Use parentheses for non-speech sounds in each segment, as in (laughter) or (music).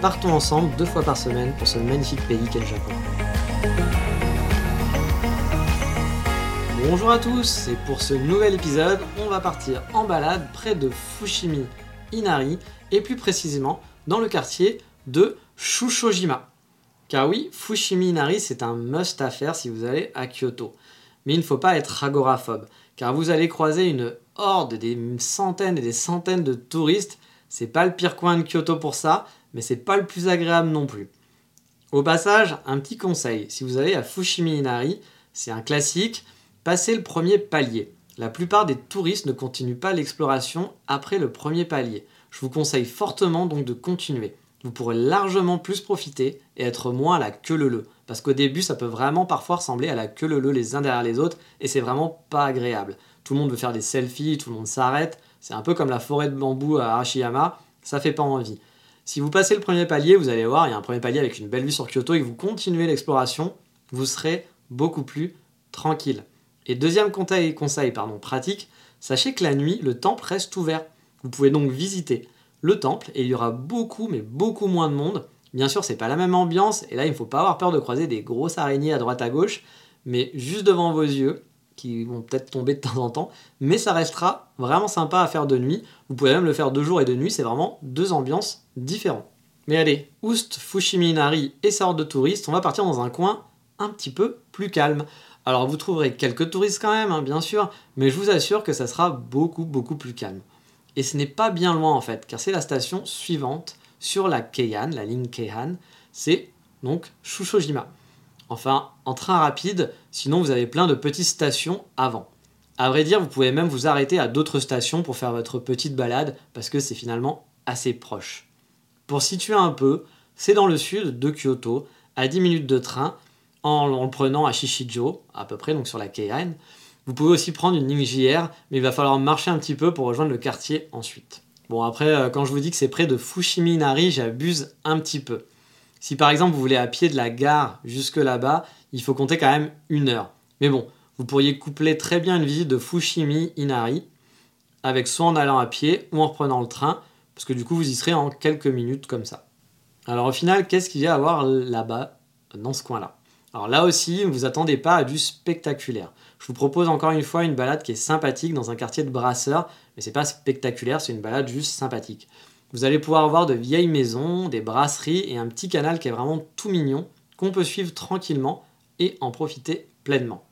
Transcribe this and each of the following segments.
partons ensemble deux fois par semaine pour ce magnifique pays qu'est le Japon. Bonjour à tous et pour ce nouvel épisode, on va partir en balade près de Fushimi Inari et plus précisément dans le quartier de Shushojima. Car oui, Fushimi Inari c'est un must à faire si vous allez à Kyoto. Mais il ne faut pas être agoraphobe car vous allez croiser une horde des centaines et des centaines de touristes. C'est pas le pire coin de Kyoto pour ça, mais c'est pas le plus agréable non plus. Au passage, un petit conseil, si vous allez à Fushimi Inari, c'est un classique, passez le premier palier. La plupart des touristes ne continuent pas l'exploration après le premier palier. Je vous conseille fortement donc de continuer. Vous pourrez largement plus profiter et être moins à la queue leu Parce qu'au début, ça peut vraiment parfois ressembler à la queue leu les uns derrière les autres et c'est vraiment pas agréable. Tout le monde veut faire des selfies, tout le monde s'arrête. C'est un peu comme la forêt de bambou à Arashiyama, ça fait pas envie. Si vous passez le premier palier, vous allez voir, il y a un premier palier avec une belle vue sur Kyoto et vous continuez l'exploration, vous serez beaucoup plus tranquille. Et deuxième conseil, pratique, sachez que la nuit, le temple reste ouvert. Vous pouvez donc visiter le temple et il y aura beaucoup, mais beaucoup moins de monde. Bien sûr, c'est pas la même ambiance et là, il ne faut pas avoir peur de croiser des grosses araignées à droite à gauche, mais juste devant vos yeux, qui vont peut-être tomber de temps en temps, mais ça restera vraiment sympa à faire de nuit. Vous pouvez même le faire de jour et de nuit, c'est vraiment deux ambiances différentes. Mais allez, Oust, Fushimi Inari et sa horde de touristes, on va partir dans un coin un petit peu plus calme. Alors vous trouverez quelques touristes quand même, hein, bien sûr, mais je vous assure que ça sera beaucoup beaucoup plus calme. Et ce n'est pas bien loin en fait, car c'est la station suivante sur la Keihan, la ligne Keihan, c'est donc Shushojima. Enfin, en train rapide, sinon vous avez plein de petites stations avant. À vrai dire, vous pouvez même vous arrêter à d'autres stations pour faire votre petite balade, parce que c'est finalement assez proche. Pour situer un peu, c'est dans le sud de Kyoto, à 10 minutes de train, en, le prenant à Shishijo, à peu près, donc sur la Keihan. Vous pouvez aussi prendre une ligne JR, mais il va falloir marcher un petit peu pour rejoindre le quartier ensuite. Bon, après, euh, quand je vous dis que c'est près de Fushimi Inari, j'abuse un petit peu. Si par exemple vous voulez à pied de la gare jusque là-bas, il faut compter quand même une heure. Mais bon, vous pourriez coupler très bien une visite de Fushimi Inari avec soit en allant à pied ou en reprenant le train, parce que du coup vous y serez en quelques minutes comme ça. Alors au final, qu'est-ce qu'il y a à voir là-bas, dans ce coin-là? Alors là aussi, ne vous attendez pas à du spectaculaire. Je vous propose encore une fois une balade qui est sympathique dans un quartier de brasseurs, mais c'est pas spectaculaire, c'est une balade juste sympathique. Vous allez pouvoir voir de vieilles maisons, des brasseries et un petit canal qui est vraiment tout mignon, qu'on peut suivre tranquillement et en profiter pleinement.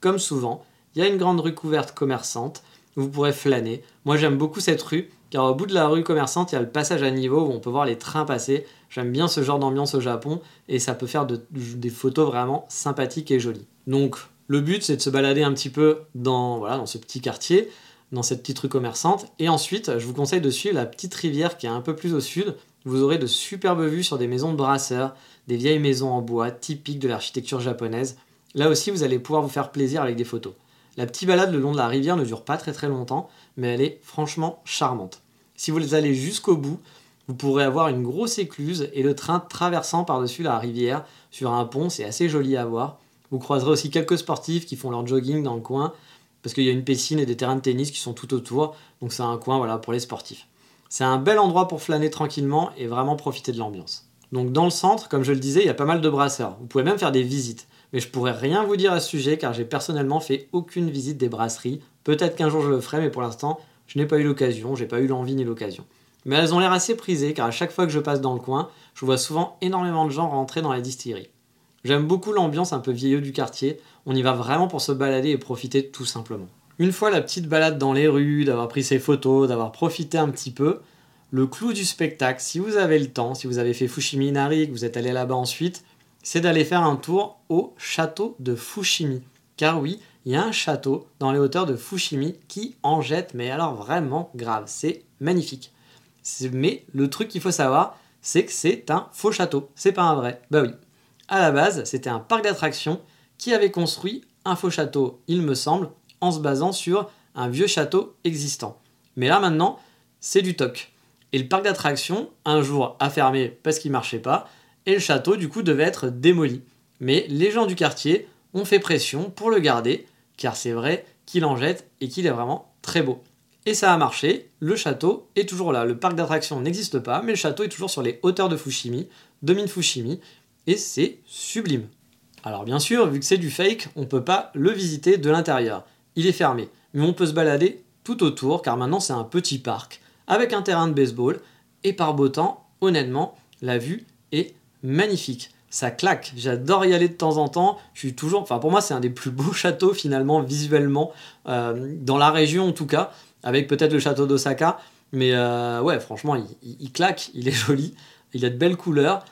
Comme souvent, il y a une grande rue couverte commerçante où vous pourrez flâner. Moi j'aime beaucoup cette rue car au bout de la rue commerçante, il y a le passage à niveau où on peut voir les trains passer. J'aime bien ce genre d'ambiance au Japon et ça peut faire des photos vraiment sympathiques et jolies. Donc le but c'est de se balader un petit peu dans, voilà, dans ce petit quartier dans cette petite rue commerçante. Et ensuite, je vous conseille de suivre la petite rivière qui est un peu plus au sud. Vous aurez de superbes vues sur des maisons de brasseurs, des vieilles maisons en bois typiques de l'architecture japonaise. Là aussi, vous allez pouvoir vous faire plaisir avec des photos. La petite balade le long de la rivière ne dure pas très très longtemps, mais elle est franchement charmante. Si vous allez jusqu'au bout, vous pourrez avoir une grosse écluse et le train traversant par-dessus la rivière sur un pont, c'est assez joli à voir. Vous croiserez aussi quelques sportifs qui font leur jogging dans le coin parce qu'il y a une piscine et des terrains de tennis qui sont tout autour, donc c'est un coin voilà, pour les sportifs. C'est un bel endroit pour flâner tranquillement et vraiment profiter de l'ambiance. Donc dans le centre, comme je le disais, il y a pas mal de brasseurs. Vous pouvez même faire des visites. Mais je pourrais rien vous dire à ce sujet car j'ai personnellement fait aucune visite des brasseries. Peut-être qu'un jour je le ferai, mais pour l'instant, je n'ai pas eu l'occasion, j'ai pas eu l'envie ni l'occasion. Mais elles ont l'air assez prisées car à chaque fois que je passe dans le coin, je vois souvent énormément de gens rentrer dans la distillerie. J'aime beaucoup l'ambiance un peu vieillot du quartier. On y va vraiment pour se balader et profiter tout simplement. Une fois la petite balade dans les rues, d'avoir pris ses photos, d'avoir profité un petit peu, le clou du spectacle, si vous avez le temps, si vous avez fait Fushimi Inari et que vous êtes allé là-bas ensuite, c'est d'aller faire un tour au château de Fushimi. Car oui, il y a un château dans les hauteurs de Fushimi qui en jette, mais alors vraiment grave, c'est magnifique. Mais le truc qu'il faut savoir, c'est que c'est un faux château, c'est pas un vrai. Bah oui. À la base, c'était un parc d'attractions qui avait construit un faux château, il me semble, en se basant sur un vieux château existant. Mais là maintenant, c'est du toc. Et le parc d'attractions, un jour, a fermé parce qu'il marchait pas, et le château, du coup, devait être démoli. Mais les gens du quartier ont fait pression pour le garder, car c'est vrai qu'il en jette et qu'il est vraiment très beau. Et ça a marché, le château est toujours là. Le parc d'attractions n'existe pas, mais le château est toujours sur les hauteurs de Fushimi, domine Fushimi, et c'est sublime. Alors bien sûr, vu que c'est du fake, on ne peut pas le visiter de l'intérieur. Il est fermé, mais on peut se balader tout autour, car maintenant c'est un petit parc, avec un terrain de baseball, et par beau temps, honnêtement, la vue est magnifique. Ça claque, j'adore y aller de temps en temps. Je toujours, enfin pour moi c'est un des plus beaux (laughs) châteaux finalement visuellement euh, dans la région en tout cas, avec peut-être le château d'Osaka. Mais euh, ouais, franchement, il, claque, il est (laughs) joli, il a de belles couleurs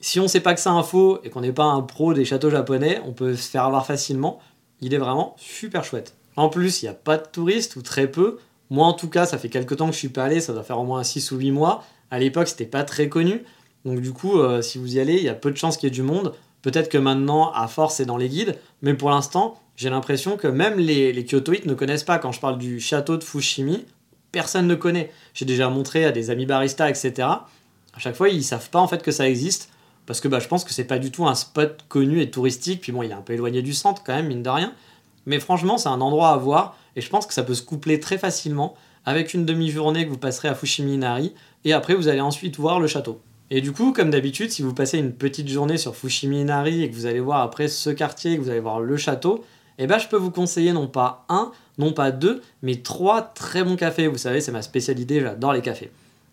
si on sait pas que c'est un faux et qu'on n'est pas un pro des châteaux japonais, on peut se faire avoir facilement. Il est vraiment super chouette. En plus, il n'y a pas de touristes ou très peu. Moi, en tout cas, ça fait quelques temps que je suis pas allé, ça doit faire au moins 6 ou 8 mois. À l'époque, c'était pas très connu. Donc, du coup, euh, si vous y allez, il y a peu de chances qu'il y ait du monde. Peut-être que maintenant, à force, c'est dans les guides. Mais pour l'instant, j'ai l'impression que même les, les Kyotoïtes ne connaissent pas. Quand je parle du château de Fushimi, personne ne connaît. J'ai déjà montré à des amis baristas, etc. À chaque fois, ils savent pas en fait que ça existe parce que bah, je pense que c'est pas du tout un spot connu et touristique, puis bon, il est un peu éloigné du centre quand même, mine de rien. Mais franchement, c'est un endroit à voir, et je pense que ça peut se coupler très facilement avec une demi-journée que vous passerez à Fushimi Inari, et après vous allez ensuite voir le château. Et du coup, comme d'habitude, si vous passez une petite journée sur Fushimi Inari et que vous allez voir après ce quartier, que vous allez voir le château, eh ben, je peux vous conseiller non pas un, non pas deux, mais trois très bons cafés. Vous savez, c'est ma spécialité, j'adore les cafés.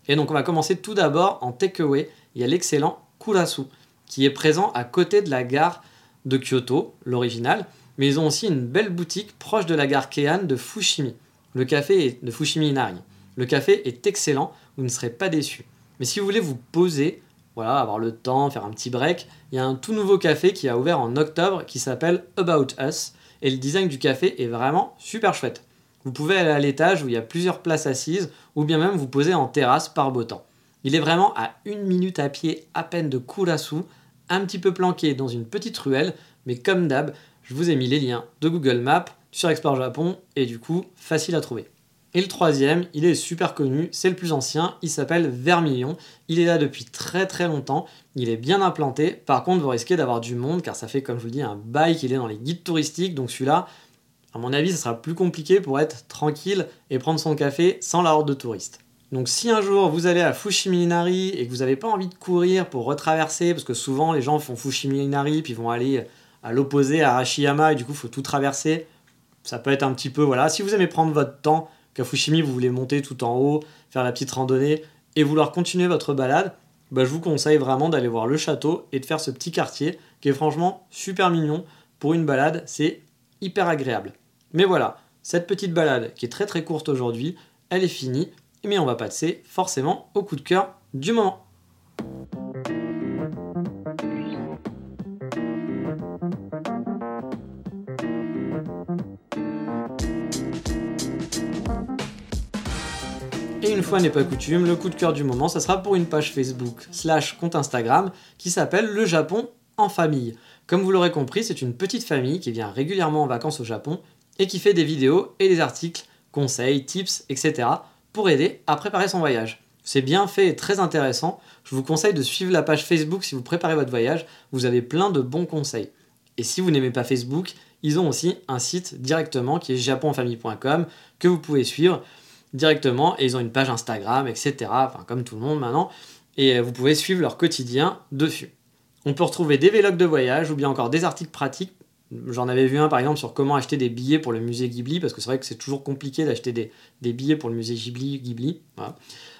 Et donc, on va commencer tout d'abord en takeaway. Il y a l'excellent Kurasu, qui est présent à côté de la gare de Kyoto, l'original, mais ils ont aussi une belle boutique proche de la gare Keihan de Fushimi, le café est de Fushimi Inari. Le café est excellent, vous ne serez pas déçus. Mais si vous voulez vous poser, voilà, avoir le temps, faire un petit break, il y a un tout nouveau café qui a ouvert en octobre qui s'appelle About Us, et le design du café est vraiment super chouette. Vous pouvez aller à l'étage où il y a plusieurs places assises, ou bien même vous poser en terrasse par beau temps. Il est vraiment à une minute à pied à peine de Kurasu, un petit peu planqué dans une petite ruelle, mais comme d'hab, je vous ai mis les liens de Google Maps sur Explore Japon et du coup facile à trouver. Et le troisième, il est super connu, c'est le plus ancien, il s'appelle Vermilion. Il est là depuis très très longtemps, il est bien implanté. Par contre, vous risquez d'avoir du monde car ça fait, comme je vous dis, un bail qu'il est dans les guides touristiques. Donc celui-là, à mon avis, ça sera plus compliqué pour être tranquille et prendre son café sans la horde de touristes. Donc si un jour vous allez à Fushimi Inari et que vous n'avez pas envie de courir pour retraverser, parce que souvent les gens font Fushimi Inari puis vont aller à l'opposé à Arashiyama et du coup il faut tout traverser, ça peut être un petit peu voilà. Si vous aimez prendre votre temps, qu'à Fushimi vous voulez monter tout en haut, faire la petite randonnée et vouloir continuer votre balade, bah, je vous conseille vraiment d'aller voir le château et de faire ce petit quartier qui est franchement super mignon pour une balade, c'est hyper agréable. Mais voilà, cette petite balade qui est très très courte aujourd'hui, elle est finie mais on va passer forcément au coup de cœur du moment. Et une fois n'est pas coutume, le coup de cœur du moment, ça sera pour une page Facebook slash compte Instagram qui s'appelle Le Japon en famille. Comme vous l'aurez compris, c'est une petite famille qui vient régulièrement en vacances au Japon et qui fait des vidéos et des articles, conseils, tips, etc pour aider à préparer son voyage. C'est bien fait et très intéressant. Je vous conseille de suivre la page Facebook si vous préparez votre voyage. Vous avez plein de bons conseils. Et si vous n'aimez pas Facebook, ils ont aussi un site directement qui est japonfamille.com que vous pouvez suivre directement et ils ont une page Instagram, etc. Enfin, comme tout le monde maintenant. Et vous pouvez suivre leur quotidien dessus. On peut retrouver des vlogs de voyage ou bien encore des articles pratiques J'en avais vu un par exemple sur comment acheter des billets pour le musée Ghibli, parce que c'est vrai que c'est toujours compliqué d'acheter des, billets pour le musée Ghibli. Ghibli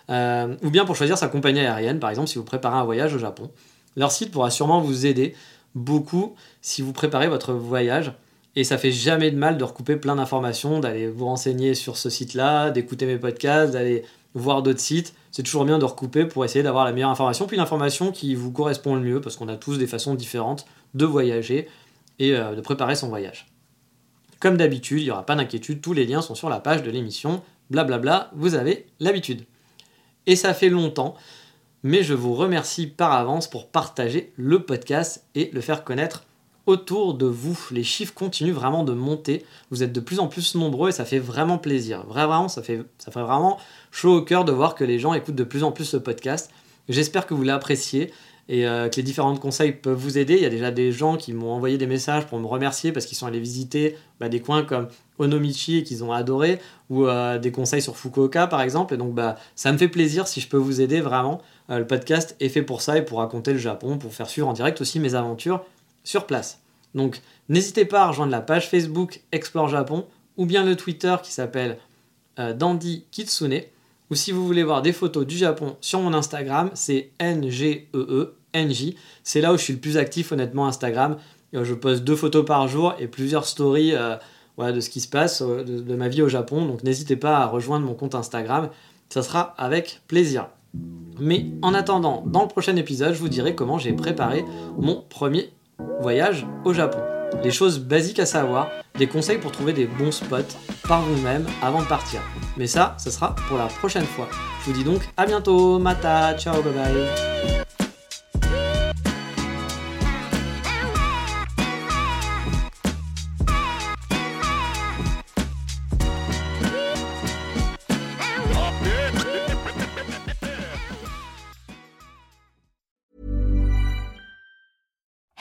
euh, ou bien pour choisir sa compagnie aérienne, par exemple, si vous préparez un voyage au Japon. Leur site pourra sûrement vous aider beaucoup si vous préparez votre voyage. Et ça fait jamais de mal de recouper plein d'informations, d'aller vous renseigner sur ce site-là, d'écouter mes podcasts, d'aller voir d'autres sites. C'est toujours bien de recouper pour essayer d'avoir la meilleure information, puis l'information qui vous correspond le mieux, parce qu'on a tous des façons différentes de voyager et euh, de préparer son voyage. Comme d'habitude, il n'y aura pas d'inquiétude, tous les liens sont sur la page de l'émission, blablabla, vous avez l'habitude. Et ça fait longtemps, mais je vous remercie par avance pour partager le podcast et le faire connaître autour de vous. Les chiffres continuent vraiment de monter. Vous êtes de plus en plus nombreux et ça fait vraiment plaisir. Vraiment, ça fait, vraiment chaud au cœur de voir que les gens écoutent de plus en plus ce podcast. J'espère que vous l'appréciez et euh, que les différents conseils peuvent vous aider. Il y a déjà des gens qui m'ont envoyé des messages pour me remercier parce qu'ils sont allés visiter bah, des coins comme Onomichi et qu'ils ont adoré, ou euh, des conseils sur Fukuoka par exemple. Et donc bah, ça me fait plaisir si je peux vous aider vraiment. Euh, le podcast est fait pour ça et pour raconter le Japon, pour faire suivre en direct aussi mes aventures sur place. Donc n'hésitez pas à rejoindre la page Facebook Explore Japon ou bien le Twitter qui s'appelle Dandy Kitsune. Ou si vous voulez voir des photos du Japon sur mon Instagram, c'est NGEE, NJ. C'est là où je suis le plus actif honnêtement Instagram. Euh, je poste deux photos par jour et plusieurs stories euh, de ce qui se passe, de, de ma vie au Japon. Donc n'hésitez pas à rejoindre mon compte Instagram. Ça sera avec plaisir. Mais en attendant, dans le prochain épisode, je vous dirai comment j'ai préparé mon premier voyage au Japon. Les choses basiques à savoir, des conseils pour trouver des bons spots par vous-même avant de partir. Mais ça, ce sera pour la prochaine fois. Je vous dis donc à bientôt, mata, ciao, bye bye.